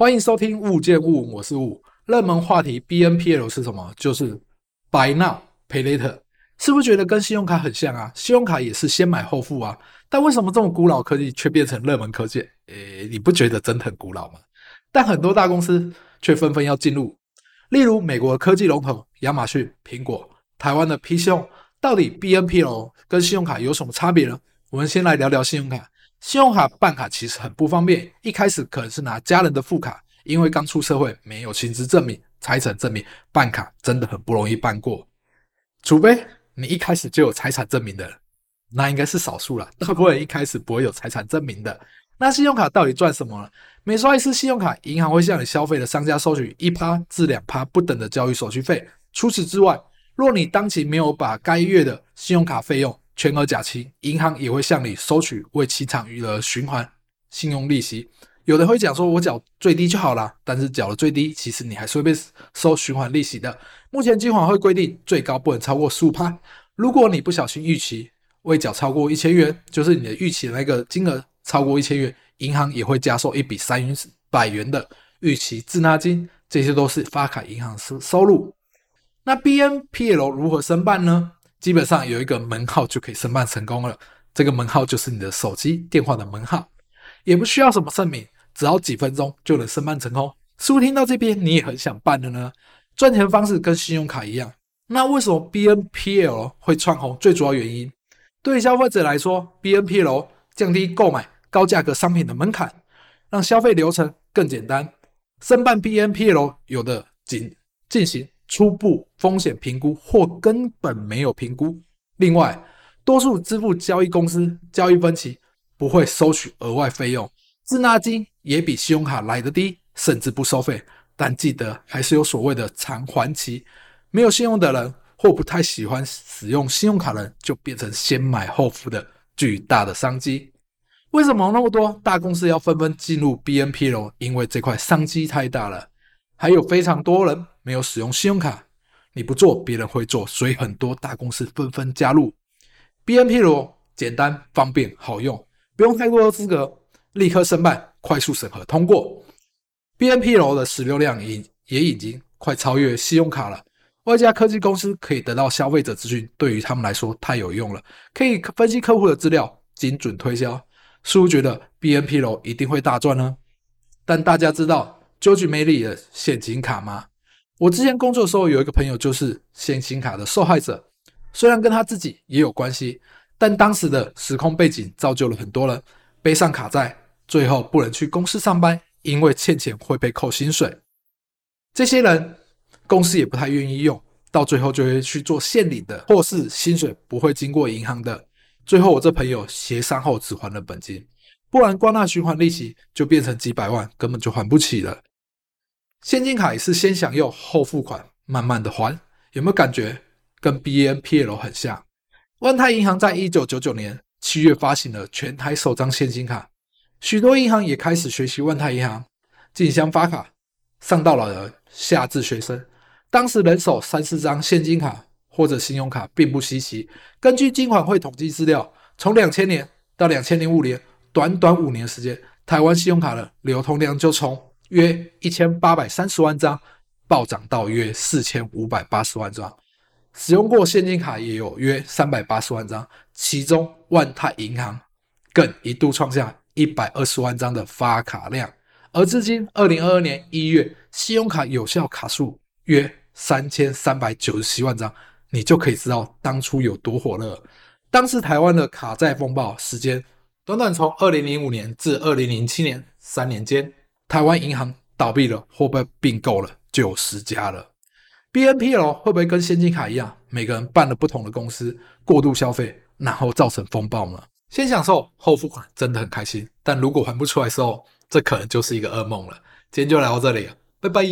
欢迎收听物见物，我是物。热门话题 BNPL 是什么？就是 Buy Now Pay Later，是不是觉得跟信用卡很像啊？信用卡也是先买后付啊，但为什么这么古老科技却变成热门科技？诶，你不觉得真的很古老吗？但很多大公司却纷纷要进入，例如美国的科技龙头亚马逊、苹果，台湾的 P C O 到底 BNPL 跟信用卡有什么差别呢？我们先来聊聊信用卡。信用卡办卡其实很不方便，一开始可能是拿家人的副卡。因为刚出社会，没有薪资证明、财产证明，办卡真的很不容易办过。除非你一开始就有财产证明的人，那应该是少数了。大部分人一开始不会有财产证明的。那信用卡到底赚什么呢？每刷一次信用卡，银行会向你消费的商家收取一趴至两趴不等的交易手续费。除此之外，若你当期没有把该月的信用卡费用全额缴清，银行也会向你收取为期长余额循环信用利息。有的会讲说，我缴最低就好了，但是缴了最低，其实你还是会被收循环利息的。目前金管会规定，最高不能超过十五趴。如果你不小心逾期未缴超过一千元，就是你的逾期的那个金额超过一千元，银行也会加收一笔三百元的逾期滞纳金。这些都是发卡银行收收入。那 BNPL 如何申办呢？基本上有一个门号就可以申办成功了。这个门号就是你的手机电话的门号，也不需要什么证明。只要几分钟就能申办成功，是不是听到这边你也很想办了呢？赚钱方式跟信用卡一样，那为什么 BNPL 会窜红？最主要原因，对消费者来说，BNPL 降低购买高价格商品的门槛，让消费流程更简单。申办 BNPL 有的仅进行初步风险评估，或根本没有评估。另外，多数支付交易公司交易分期不会收取额外费用。滞纳金也比信用卡来得低，甚至不收费。但记得还是有所谓的偿还期。没有信用的人或不太喜欢使用信用卡的人，就变成先买后付的巨大的商机。为什么那么多大公司要纷纷进入 BNPL？因为这块商机太大了。还有非常多人没有使用信用卡，你不做，别人会做，所以很多大公司纷纷加入 B N P 罗。简单、方便、好用，不用太多的资格。立刻申办，快速审核通过。B N P 罗的使用量已也已经快超越信用卡了。外加科技公司可以得到消费者资讯，对于他们来说太有用了，可以分析客户的资料，精准推销。是不是觉得 B N P 罗一定会大赚呢？但大家知道 George Mary 的现金卡吗？我之前工作的时候有一个朋友就是现金卡的受害者，虽然跟他自己也有关系，但当时的时空背景造就了很多人背上卡债。最后不能去公司上班，因为欠钱会被扣薪水。这些人公司也不太愿意用，到最后就会去做现领的，或是薪水不会经过银行的。最后我这朋友协商后只还了本金，不然光那循环利息就变成几百万，根本就还不起了。现金卡也是先享用后付款，慢慢的还，有没有感觉跟 BNPL 很像？万泰银行在一九九九年七月发行了全台首张现金卡。许多银行也开始学习万泰银行竞相发卡，上到了下至学生。当时人手三四张现金卡或者信用卡并不稀奇。根据金管会统计资料，从两千年到两千零五年，短短五年时间，台湾信用卡的流通量就从约一千八百三十万张暴涨到约四千五百八十万张。使用过现金卡也有约三百八十万张，其中万泰银行更一度创下。一百二十万张的发卡量，而至今二零二二年一月，信用卡有效卡数约三千三百九十七万张，你就可以知道当初有多火热。当时台湾的卡债风暴时间，短短从二零零五年至二零零七年三年间，台湾银行倒闭了会不会并购了就有十家了。BNPL 会不会跟现金卡一样，每个人办了不同的公司，过度消费，然后造成风暴呢？先享受后付款真的很开心，但如果还不出来的时候，这可能就是一个噩梦了。今天就聊到这里了，拜拜。